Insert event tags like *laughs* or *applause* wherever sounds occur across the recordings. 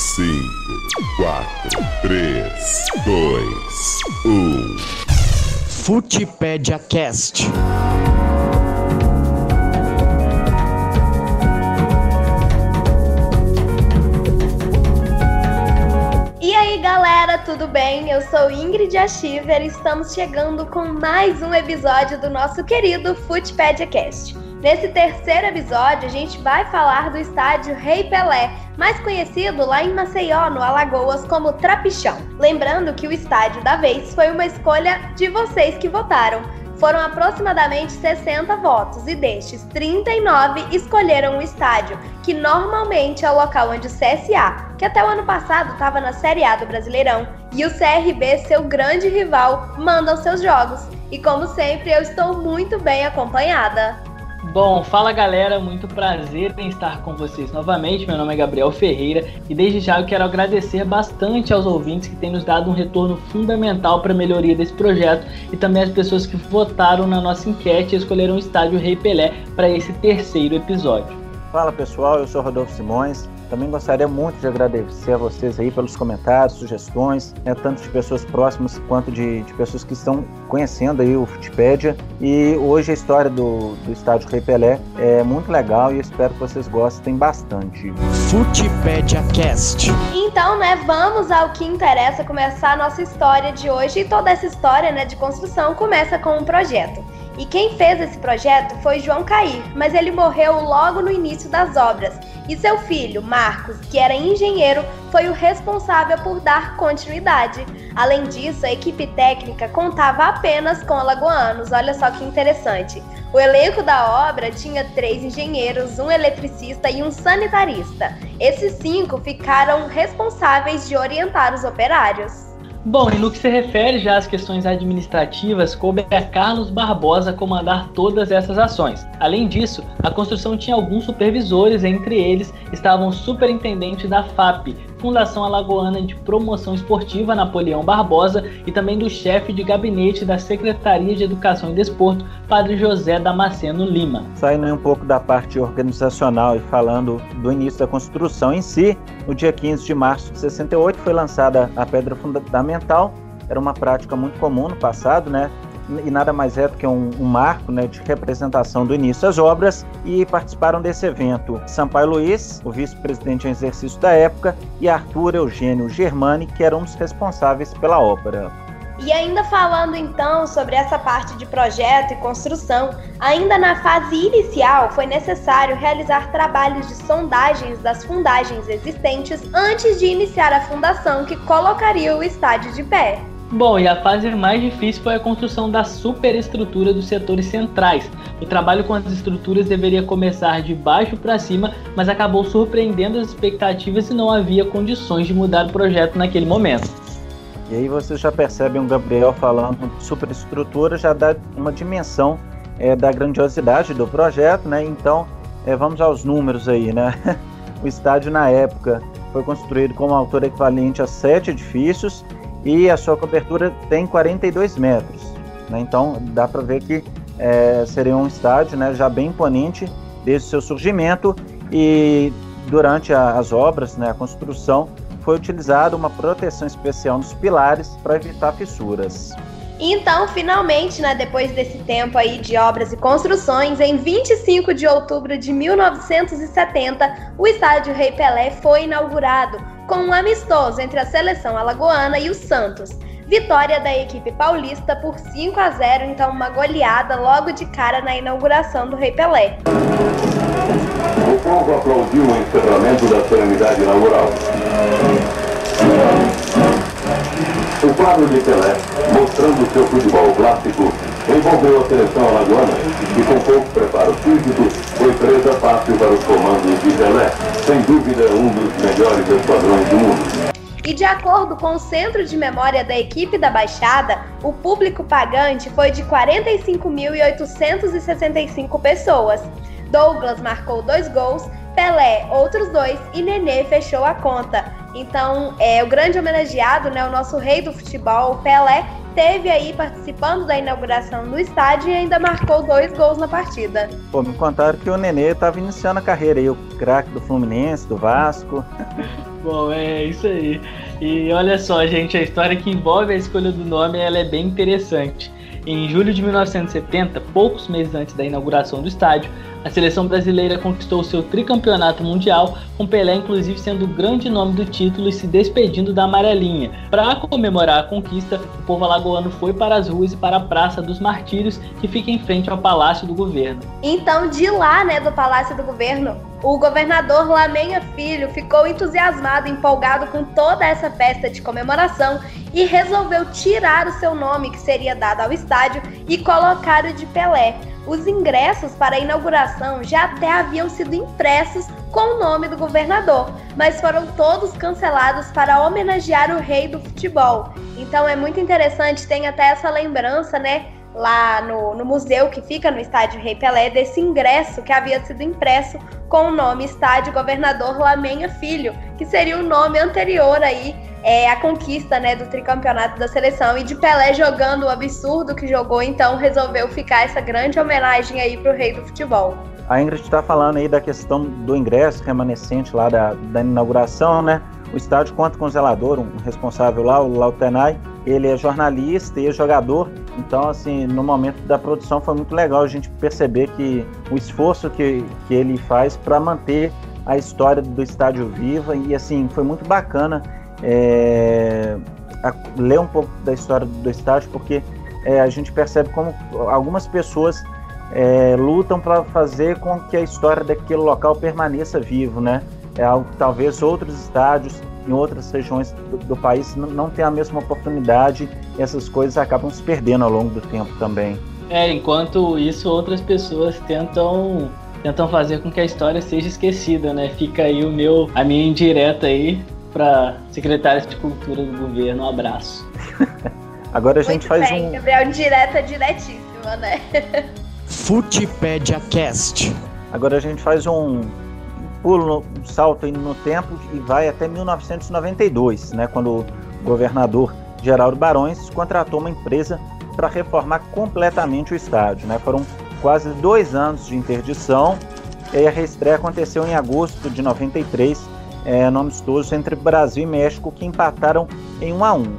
5, 4, 3, 2, 1. Futipédia Cast. E aí galera, tudo bem? Eu sou Ingrid Achiver e estamos chegando com mais um episódio do nosso querido Footpedia Cast. Nesse terceiro episódio, a gente vai falar do estádio Rei Pelé, mais conhecido lá em Maceió, no Alagoas, como Trapichão. Lembrando que o estádio da vez foi uma escolha de vocês que votaram. Foram aproximadamente 60 votos e destes, 39 escolheram o estádio, que normalmente é o local onde o CSA, que até o ano passado estava na Série A do Brasileirão, e o CRB, seu grande rival, mandam seus jogos. E como sempre, eu estou muito bem acompanhada. Bom, fala galera, muito prazer em estar com vocês novamente. Meu nome é Gabriel Ferreira e desde já eu quero agradecer bastante aos ouvintes que têm nos dado um retorno fundamental para a melhoria desse projeto e também às pessoas que votaram na nossa enquete e escolheram o estádio Rei Pelé para esse terceiro episódio. Fala pessoal, eu sou Rodolfo Simões. Também gostaria muito de agradecer a vocês aí pelos comentários, sugestões, né, tanto de pessoas próximas quanto de, de pessoas que estão conhecendo aí o Futipédia. E hoje a história do, do estádio Rei Pelé é muito legal e espero que vocês gostem bastante. Futipédia Cast. Então, né, vamos ao que interessa, começar a nossa história de hoje. E toda essa história, né, de construção começa com um projeto. E quem fez esse projeto foi João Cair, mas ele morreu logo no início das obras. E seu filho, Marcos, que era engenheiro, foi o responsável por dar continuidade. Além disso, a equipe técnica contava apenas com alagoanos. Olha só que interessante. O elenco da obra tinha três engenheiros, um eletricista e um sanitarista. Esses cinco ficaram responsáveis de orientar os operários. Bom, e no que se refere já às questões administrativas, coube a Carlos Barbosa comandar todas essas ações. Além disso, a construção tinha alguns supervisores, entre eles estavam o superintendente da FAP, Fundação Alagoana de Promoção Esportiva Napoleão Barbosa e também do chefe de gabinete da Secretaria de Educação e Desporto, Padre José Damasceno Lima. Saindo um pouco da parte organizacional e falando do início da construção em si, no dia 15 de março de 68 foi lançada a pedra fundamental. Era uma prática muito comum no passado, né? E nada mais é do que um, um marco né, de representação do início das obras, e participaram desse evento Sampaio Luiz, o vice-presidente em exercício da época, e Arthur Eugênio Germani, que eram os responsáveis pela obra. E ainda falando então sobre essa parte de projeto e construção, ainda na fase inicial foi necessário realizar trabalhos de sondagens das fundagens existentes antes de iniciar a fundação que colocaria o estádio de pé. Bom, e a fase mais difícil foi a construção da superestrutura dos setores centrais. O trabalho com as estruturas deveria começar de baixo para cima, mas acabou surpreendendo as expectativas e não havia condições de mudar o projeto naquele momento. E aí vocês já percebem o Gabriel falando superestrutura, já dá uma dimensão é, da grandiosidade do projeto, né? Então, é, vamos aos números aí, né? *laughs* o estádio na época foi construído com uma altura equivalente a sete edifícios e a sua cobertura tem 42 metros. Né? Então dá para ver que é, seria um estádio né, já bem imponente desde o seu surgimento e durante a, as obras, né, a construção, foi utilizada uma proteção especial nos pilares para evitar fissuras. Então, finalmente, né, depois desse tempo aí de obras e construções, em 25 de outubro de 1970, o estádio Rei Pelé foi inaugurado com um amistoso entre a seleção alagoana e o Santos. Vitória da equipe paulista por 5 a 0, então uma goleada logo de cara na inauguração do Rei Pelé. O povo aplaudiu o encerramento da solenidade inaugural. O quadro de Pelé, mostrando seu futebol clássico, envolveu a seleção alagoana e com pouco preparo físico foi presa fácil para os comandos de Pelé, sem dúvida um dos melhores esquadrões do mundo. E de acordo com o Centro de Memória da equipe da Baixada, o público pagante foi de 45.865 pessoas. Douglas marcou dois gols, Pelé outros dois e Nenê fechou a conta. Então, é, o grande homenageado, né, o nosso rei do futebol, Pelé, teve aí participando da inauguração do estádio e ainda marcou dois gols na partida. Pô, me contaram que o Nenê estava iniciando a carreira aí, o craque do Fluminense, do Vasco. *laughs* Bom, é isso aí. E olha só, gente, a história que envolve a escolha do nome ela é bem interessante. Em julho de 1970, poucos meses antes da inauguração do estádio, a seleção brasileira conquistou seu tricampeonato mundial, com Pelé inclusive sendo o grande nome do título e se despedindo da amarelinha. Para comemorar a conquista, o povo alagoano foi para as ruas e para a Praça dos Martírios, que fica em frente ao Palácio do Governo. Então, de lá, né, do Palácio do Governo, o governador Lamenha Filho ficou entusiasmado, empolgado com toda essa festa de comemoração e resolveu tirar o seu nome, que seria dado ao estádio, e colocar o de Pelé. Os ingressos para a inauguração já até haviam sido impressos com o nome do governador, mas foram todos cancelados para homenagear o rei do futebol. Então é muito interessante, tem até essa lembrança, né? Lá no, no museu que fica no estádio Rei Pelé, desse ingresso que havia sido impresso com o nome Estádio Governador Lamenha Filho, que seria o nome anterior aí é, a conquista né, do tricampeonato da seleção e de Pelé jogando o absurdo que jogou, então resolveu ficar essa grande homenagem aí para o rei do futebol. A Ingrid está falando aí da questão do ingresso remanescente lá da, da inauguração, né? O estádio conta com o zelador, um responsável lá, o Lautenay. Ele é jornalista e é jogador. Então, assim, no momento da produção foi muito legal a gente perceber que o esforço que, que ele faz para manter a história do estádio viva e, assim, foi muito bacana é, ler um pouco da história do estádio, porque é, a gente percebe como algumas pessoas é, lutam para fazer com que a história daquele local permaneça vivo, né? É algo que talvez outros estádios em outras regiões do, do país não, não tenham a mesma oportunidade e essas coisas acabam se perdendo ao longo do tempo também. É, enquanto isso outras pessoas tentam tentam fazer com que a história seja esquecida, né? Fica aí o meu a minha indireta aí para secretários de cultura do governo. Um abraço. *laughs* Agora a gente Muito faz bem, um. Gabriel, direta, diretíssima, né? *laughs* Futipédia Cast. Agora a gente faz um pulo, um salto no tempo e vai até 1992, né? Quando o governador Geraldo Barões contratou uma empresa para reformar completamente o estádio, né? Foram quase dois anos de interdição e a reestreia aconteceu em agosto de 93 é, no amistoso entre Brasil e México, que empataram em 1 a 1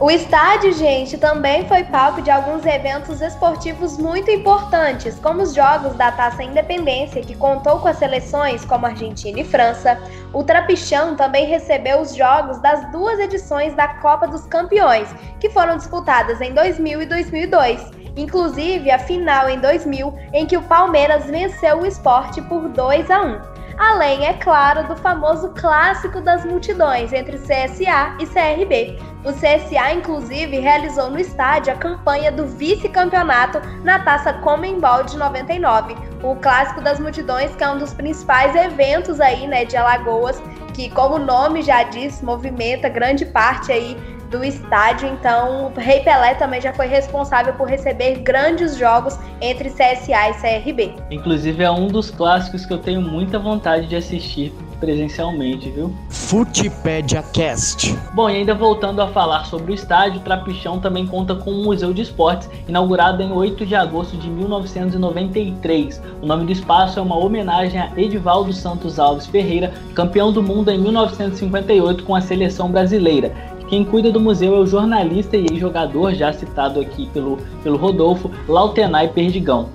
O estádio, gente, também foi palco de alguns eventos esportivos muito importantes, como os Jogos da Taça Independência, que contou com as seleções como Argentina e França. O Trapichão também recebeu os jogos das duas edições da Copa dos Campeões, que foram disputadas em 2000 e 2002. Inclusive a final em 2000, em que o Palmeiras venceu o esporte por 2 a 1 além, é claro, do famoso clássico das multidões entre CSA e CRB. O CSA, inclusive, realizou no estádio a campanha do vice-campeonato na Taça Comembol de 99. O clássico das multidões, que é um dos principais eventos aí, né, de Alagoas, que, como o nome já diz, movimenta grande parte aí do estádio. Então, o Rei Pelé também já foi responsável por receber grandes jogos entre CSA e CRB. Inclusive é um dos clássicos que eu tenho muita vontade de assistir presencialmente, viu? Futipédia Cast. Bom, e ainda voltando a falar sobre o estádio, Trapichão também conta com um museu de esportes, inaugurado em 8 de agosto de 1993. O nome do espaço é uma homenagem a Edivaldo Santos Alves Ferreira, campeão do mundo em 1958 com a seleção brasileira. Quem cuida do museu é o jornalista e ex-jogador, já citado aqui pelo, pelo Rodolfo, Lautenay Perdigão.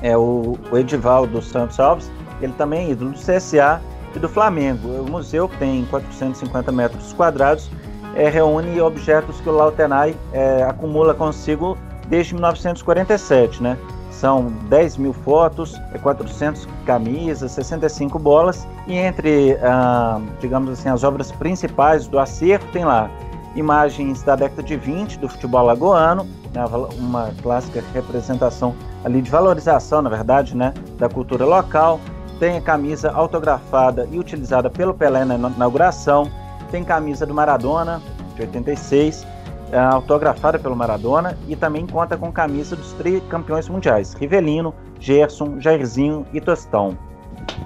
É o, o Edivaldo Santos Alves, ele também é ídolo do CSA e do Flamengo. O museu tem 450 metros quadrados, é, reúne objetos que o Lautenay é, acumula consigo desde 1947, né? São 10 mil fotos, 400 camisas, 65 bolas e entre, ah, digamos assim, as obras principais do acervo tem lá imagens da década de 20 do futebol alagoano, né, uma clássica representação ali de valorização, na verdade, né, da cultura local. Tem a camisa autografada e utilizada pelo Pelé na inauguração. Tem camisa do Maradona, de 86, é, autografada pelo Maradona. E também conta com camisa dos tricampeões mundiais: Rivelino, Gerson, Jairzinho e Tostão.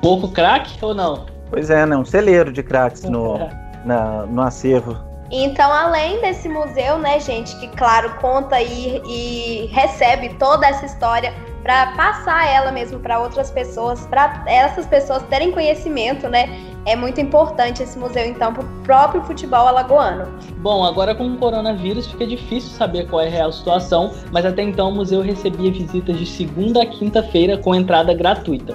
Pouco craque ou não? Pois é, né? Um celeiro de craques no, *laughs* na, no acervo então, além desse museu, né, gente, que claro conta e, e recebe toda essa história para passar ela mesmo para outras pessoas, para essas pessoas terem conhecimento, né? é muito importante esse museu, então, para o próprio futebol alagoano. Bom, agora com o coronavírus fica difícil saber qual é a real situação, mas até então o museu recebia visitas de segunda a quinta-feira com entrada gratuita.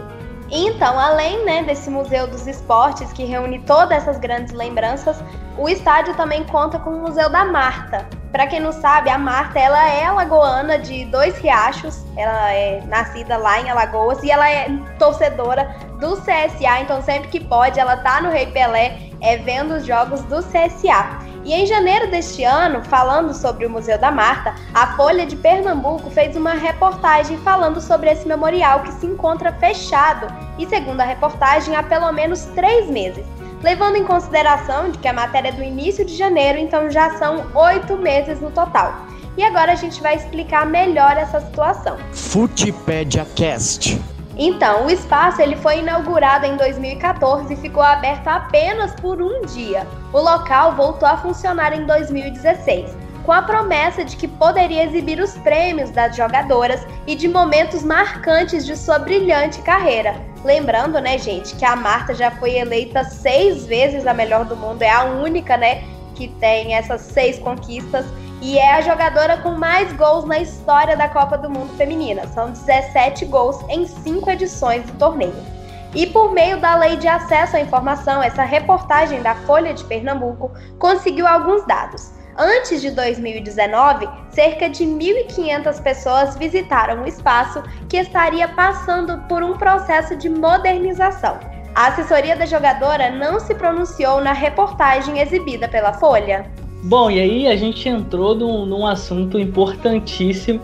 Então, além né, desse Museu dos Esportes, que reúne todas essas grandes lembranças, o estádio também conta com o Museu da Marta. Para quem não sabe, a Marta ela é alagoana de Dois Riachos, ela é nascida lá em Alagoas e ela é torcedora do CSA, então sempre que pode ela tá no Rei Pelé é, vendo os jogos do CSA. E em janeiro deste ano, falando sobre o Museu da Marta, a Folha de Pernambuco fez uma reportagem falando sobre esse memorial que se encontra fechado e, segundo a reportagem, há pelo menos três meses. Levando em consideração de que a matéria é do início de janeiro, então já são oito meses no total. E agora a gente vai explicar melhor essa situação. Footpedia Cast. Então, o espaço ele foi inaugurado em 2014 e ficou aberto apenas por um dia. O local voltou a funcionar em 2016, com a promessa de que poderia exibir os prêmios das jogadoras e de momentos marcantes de sua brilhante carreira. Lembrando, né, gente, que a Marta já foi eleita seis vezes a melhor do mundo, é a única, né, que tem essas seis conquistas e é a jogadora com mais gols na história da Copa do Mundo Feminina. São 17 gols em cinco edições do torneio. E por meio da Lei de Acesso à Informação, essa reportagem da Folha de Pernambuco conseguiu alguns dados. Antes de 2019, cerca de 1.500 pessoas visitaram o espaço que estaria passando por um processo de modernização. A assessoria da jogadora não se pronunciou na reportagem exibida pela Folha. Bom, e aí a gente entrou num, num assunto importantíssimo.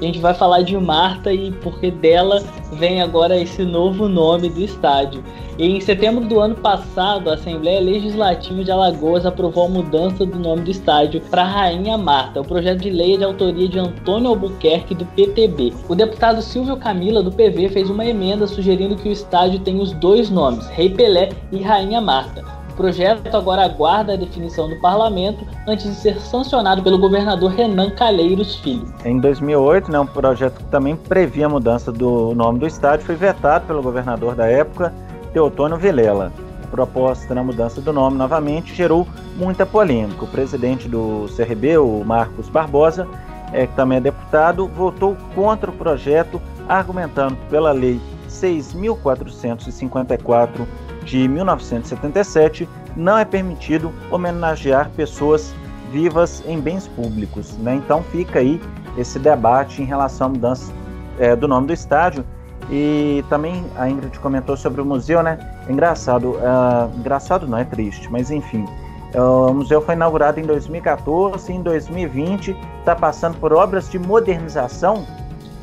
A gente vai falar de Marta e porque dela vem agora esse novo nome do estádio. E em setembro do ano passado, a Assembleia Legislativa de Alagoas aprovou a mudança do nome do estádio para Rainha Marta. O projeto de lei é de autoria de Antônio Albuquerque, do PTB. O deputado Silvio Camila, do PV, fez uma emenda sugerindo que o estádio tenha os dois nomes, Rei Pelé e Rainha Marta projeto agora aguarda a definição do parlamento antes de ser sancionado pelo governador Renan Calheiros Filho. Em 2008, né, um projeto que também previa a mudança do nome do estádio foi vetado pelo governador da época, Teotônio Vilela. A proposta na mudança do nome novamente gerou muita polêmica. O presidente do CRB, o Marcos Barbosa, é, que também é deputado, votou contra o projeto, argumentando pela Lei 6.454 de 1977, não é permitido homenagear pessoas vivas em bens públicos. Né? Então fica aí esse debate em relação à mudança é, do nome do estádio. E também a Ingrid comentou sobre o museu, né? Engraçado, uh, engraçado não é triste, mas enfim. Uh, o museu foi inaugurado em 2014 e em 2020 está passando por obras de modernização.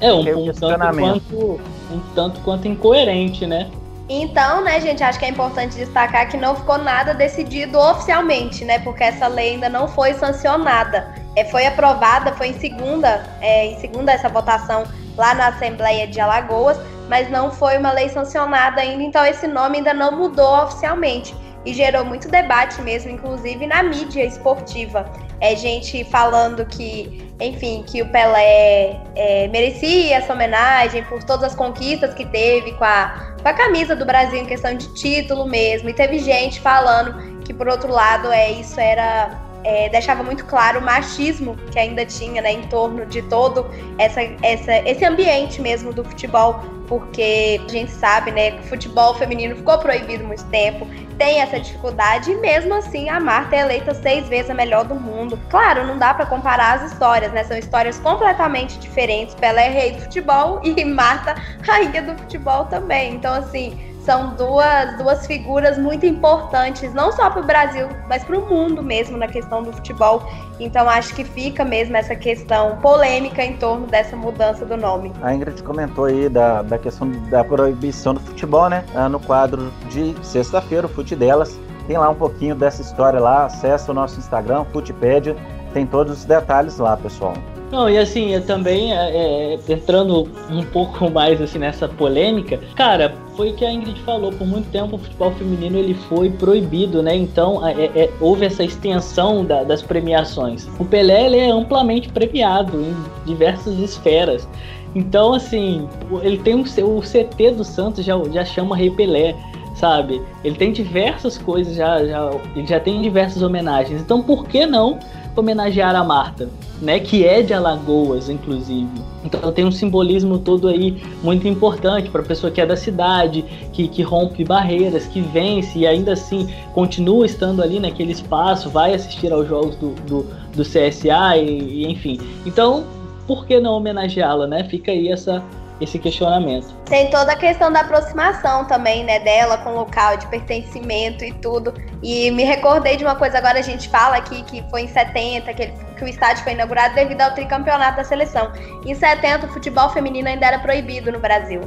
É um, um, tanto quanto, um tanto quanto incoerente, né? Então, né, gente, acho que é importante destacar que não ficou nada decidido oficialmente, né? Porque essa lei ainda não foi sancionada. É, foi aprovada, foi em segunda, é, em segunda essa votação lá na Assembleia de Alagoas, mas não foi uma lei sancionada ainda, então esse nome ainda não mudou oficialmente. E gerou muito debate mesmo, inclusive na mídia esportiva. É gente falando que enfim, que o Pelé é, merecia essa homenagem por todas as conquistas que teve com a, com a camisa do Brasil em questão de título mesmo. E teve gente falando que, por outro lado, é, isso era. É, deixava muito claro o machismo que ainda tinha né, em torno de todo essa, essa, esse ambiente mesmo do futebol, porque a gente sabe né, que o futebol feminino ficou proibido muito tempo, tem essa dificuldade e mesmo assim a Marta é eleita seis vezes a melhor do mundo. Claro, não dá para comparar as histórias, né? São histórias completamente diferentes. Pelé é rei do futebol e Marta rainha do futebol também. Então assim, são duas, duas figuras muito importantes, não só para o Brasil, mas para o mundo mesmo na questão do futebol. Então acho que fica mesmo essa questão polêmica em torno dessa mudança do nome. A Ingrid comentou aí da, da questão da proibição do futebol, né? Ah, no quadro de sexta-feira, o Fute Delas. Tem lá um pouquinho dessa história lá, acessa o nosso Instagram, Futepédia, tem todos os detalhes lá, pessoal. Não, e assim, eu também, é, é, entrando um pouco *laughs* mais assim nessa polêmica, cara, foi o que a Ingrid falou, por muito tempo o futebol feminino ele foi proibido, né? Então é, é, houve essa extensão da, das premiações. O Pelé ele é amplamente premiado em diversas esferas. Então, assim, ele tem o CT do Santos já, já chama Rei Pelé sabe? Ele tem diversas coisas, já, já, ele já tem diversas homenagens. Então por que não homenagear a Marta, né? Que é de Alagoas, inclusive. Então tem um simbolismo todo aí muito importante para a pessoa que é da cidade, que, que rompe barreiras, que vence e ainda assim continua estando ali naquele espaço, vai assistir aos jogos do, do, do CSA e, e enfim. Então, por que não homenageá-la, né? Fica aí essa, esse questionamento. Tem toda a questão da aproximação também, né, dela com o local de pertencimento e tudo. E me recordei de uma coisa agora a gente fala aqui que foi em 70 que, ele, que o estádio foi inaugurado devido ao tricampeonato da seleção. Em 70 o futebol feminino ainda era proibido no Brasil.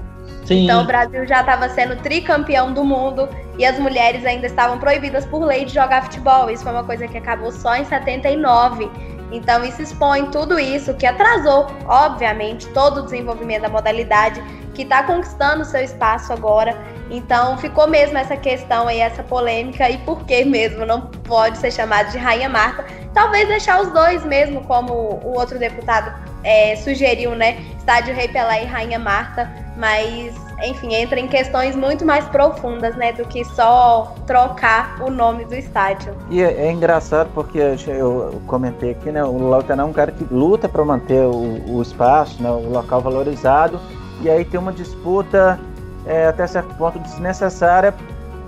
Sim. Então o Brasil já estava sendo tricampeão do mundo e as mulheres ainda estavam proibidas por lei de jogar futebol. Isso foi uma coisa que acabou só em 79. Então, isso expõe tudo isso que atrasou, obviamente, todo o desenvolvimento da modalidade, que está conquistando seu espaço agora. Então, ficou mesmo essa questão aí, essa polêmica, e por que mesmo não pode ser chamado de Rainha Marta? Talvez deixar os dois mesmo, como o outro deputado é, sugeriu, né? Estádio Rei Pelé e Rainha Marta, mas enfim, entra em questões muito mais profundas, né, do que só trocar o nome do estádio. E é, é engraçado porque eu comentei aqui, né, o Lautanão é um cara que luta para manter o, o, espaço, né, o local valorizado, e aí tem uma disputa é, até certo ponto desnecessária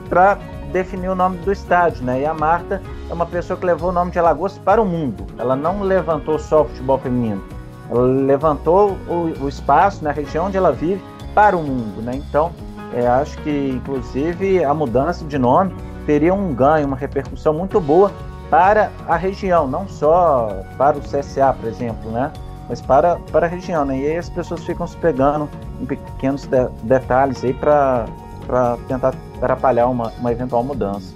para definir o nome do estádio, né? E a Marta é uma pessoa que levou o nome de Alagoas para o mundo. Ela não levantou só o futebol feminino. Ela levantou o, o espaço na né, região onde ela vive para o mundo, né? Então, é, acho que inclusive a mudança de nome teria um ganho, uma repercussão muito boa para a região, não só para o CSA, por exemplo, né? Mas para, para a região, né? E aí as pessoas ficam se pegando em pequenos de, detalhes aí para tentar atrapalhar uma, uma eventual mudança.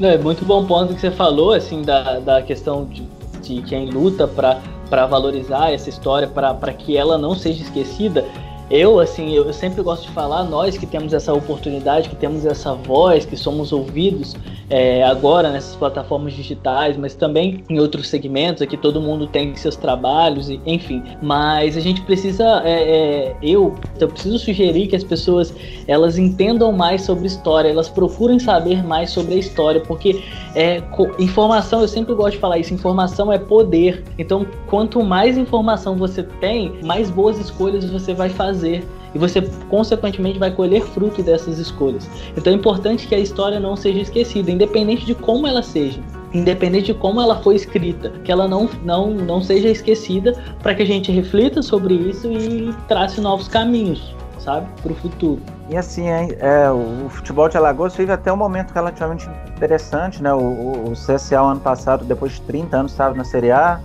É muito bom ponto que você falou, assim, da, da questão de, de quem luta para valorizar essa história, para que ela não seja esquecida eu, assim, eu sempre gosto de falar, nós que temos essa oportunidade, que temos essa voz, que somos ouvidos é, agora nessas plataformas digitais, mas também em outros segmentos, aqui todo mundo tem seus trabalhos, e, enfim. Mas a gente precisa, é, é, eu, eu preciso sugerir que as pessoas elas entendam mais sobre história, elas procurem saber mais sobre a história, porque é, informação, eu sempre gosto de falar isso, informação é poder. Então, quanto mais informação você tem, mais boas escolhas você vai fazer fazer e você consequentemente vai colher fruto dessas escolhas. Então é importante que a história não seja esquecida, independente de como ela seja, independente de como ela foi escrita, que ela não não não seja esquecida para que a gente reflita sobre isso e trace novos caminhos, sabe, para o futuro. E assim, é, o futebol de Alagoas vive até um momento relativamente interessante, né? O, o, o CSA ano passado, depois de 30 anos, estava na Série A,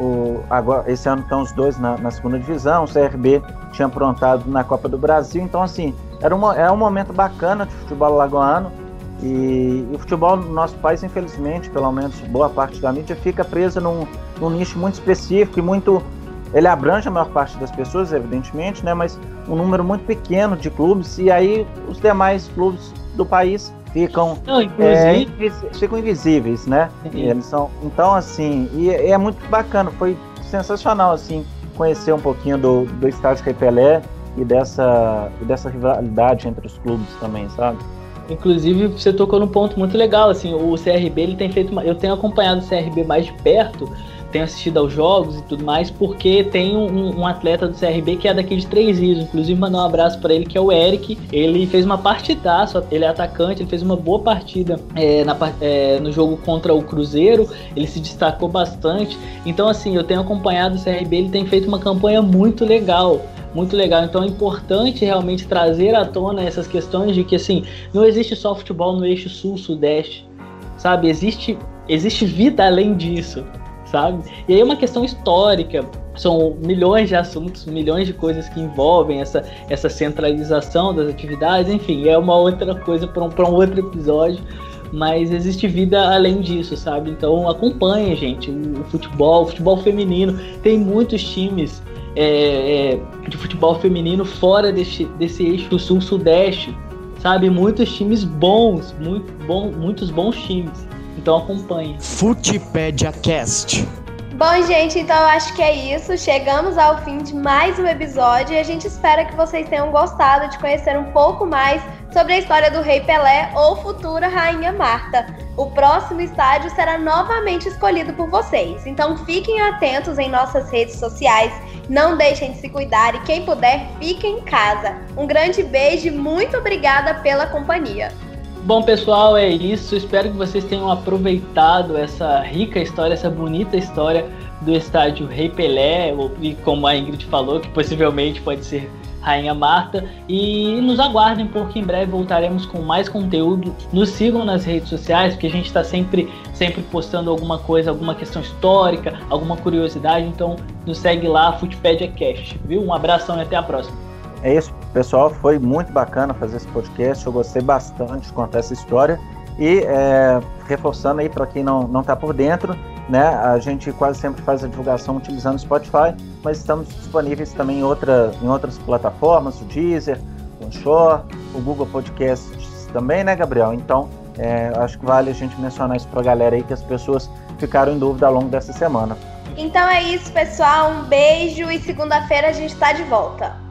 o, agora, esse ano estão os dois na, na, segunda divisão, o CRB tinha aprontado na Copa do Brasil, então assim, era, uma, era um momento bacana de futebol lagoano e, e, o futebol no nosso país, infelizmente, pelo menos boa parte da mídia, fica presa num, num nicho muito específico e muito. Ele abrange a maior parte das pessoas, evidentemente, né, mas um número muito pequeno de clubes, e aí os demais clubes do país ficam, Não, é, invis ficam invisíveis, né? Eles são, então, assim, e é muito bacana, foi sensacional, assim, conhecer um pouquinho do, do estádio Rei Pelé e dessa, e dessa rivalidade entre os clubes também, sabe? Inclusive, você tocou num ponto muito legal, assim, o CRB, ele tem feito, uma, eu tenho acompanhado o CRB mais de perto, tenho assistido aos jogos e tudo mais, porque tem um, um, atleta do CRB que é daqui de Três Rios. Inclusive, mandar um abraço para ele, que é o Eric. Ele fez uma partidaça, ele é atacante, ele fez uma boa partida é, na, é, no jogo contra o Cruzeiro. Ele se destacou bastante. Então, assim, eu tenho acompanhado o CRB, ele tem feito uma campanha muito legal muito legal. Então é importante realmente trazer à tona essas questões de que assim, não existe só futebol no eixo sul-sudeste, sabe? Existe existe vida além disso sabe? E aí é uma questão histórica, são milhões de assuntos, milhões de coisas que envolvem essa, essa centralização das atividades, enfim, é uma outra coisa para um, um outro episódio, mas existe vida além disso, sabe? Então acompanha, gente, o, futebol, o futebol feminino, tem muitos times é, é, de futebol feminino fora desse, desse eixo sul-sudeste, sabe? Muitos times bons, muito bom, muitos bons times. Então acompanhe. Footpedia Cast. Bom, gente, então eu acho que é isso. Chegamos ao fim de mais um episódio e a gente espera que vocês tenham gostado de conhecer um pouco mais sobre a história do Rei Pelé ou futura Rainha Marta. O próximo estádio será novamente escolhido por vocês, então fiquem atentos em nossas redes sociais, não deixem de se cuidar e quem puder, fique em casa. Um grande beijo e muito obrigada pela companhia. Bom, pessoal, é isso. Espero que vocês tenham aproveitado essa rica história, essa bonita história do estádio Rei Pelé, e como a Ingrid falou, que possivelmente pode ser Rainha Marta. E nos aguardem, porque em breve voltaremos com mais conteúdo. Nos sigam nas redes sociais, porque a gente está sempre, sempre postando alguma coisa, alguma questão histórica, alguma curiosidade. Então nos segue lá, Footpedia Cast, viu? Um abração e até a próxima. É isso, pessoal. Foi muito bacana fazer esse podcast. Eu gostei bastante de contar essa história. E é, reforçando aí para quem não está por dentro, né? A gente quase sempre faz a divulgação utilizando o Spotify, mas estamos disponíveis também em, outra, em outras plataformas, o Deezer, o Anchor, o Google Podcasts também, né, Gabriel? Então, é, acho que vale a gente mencionar isso para a galera aí, que as pessoas ficaram em dúvida ao longo dessa semana. Então é isso, pessoal. Um beijo e segunda-feira a gente está de volta.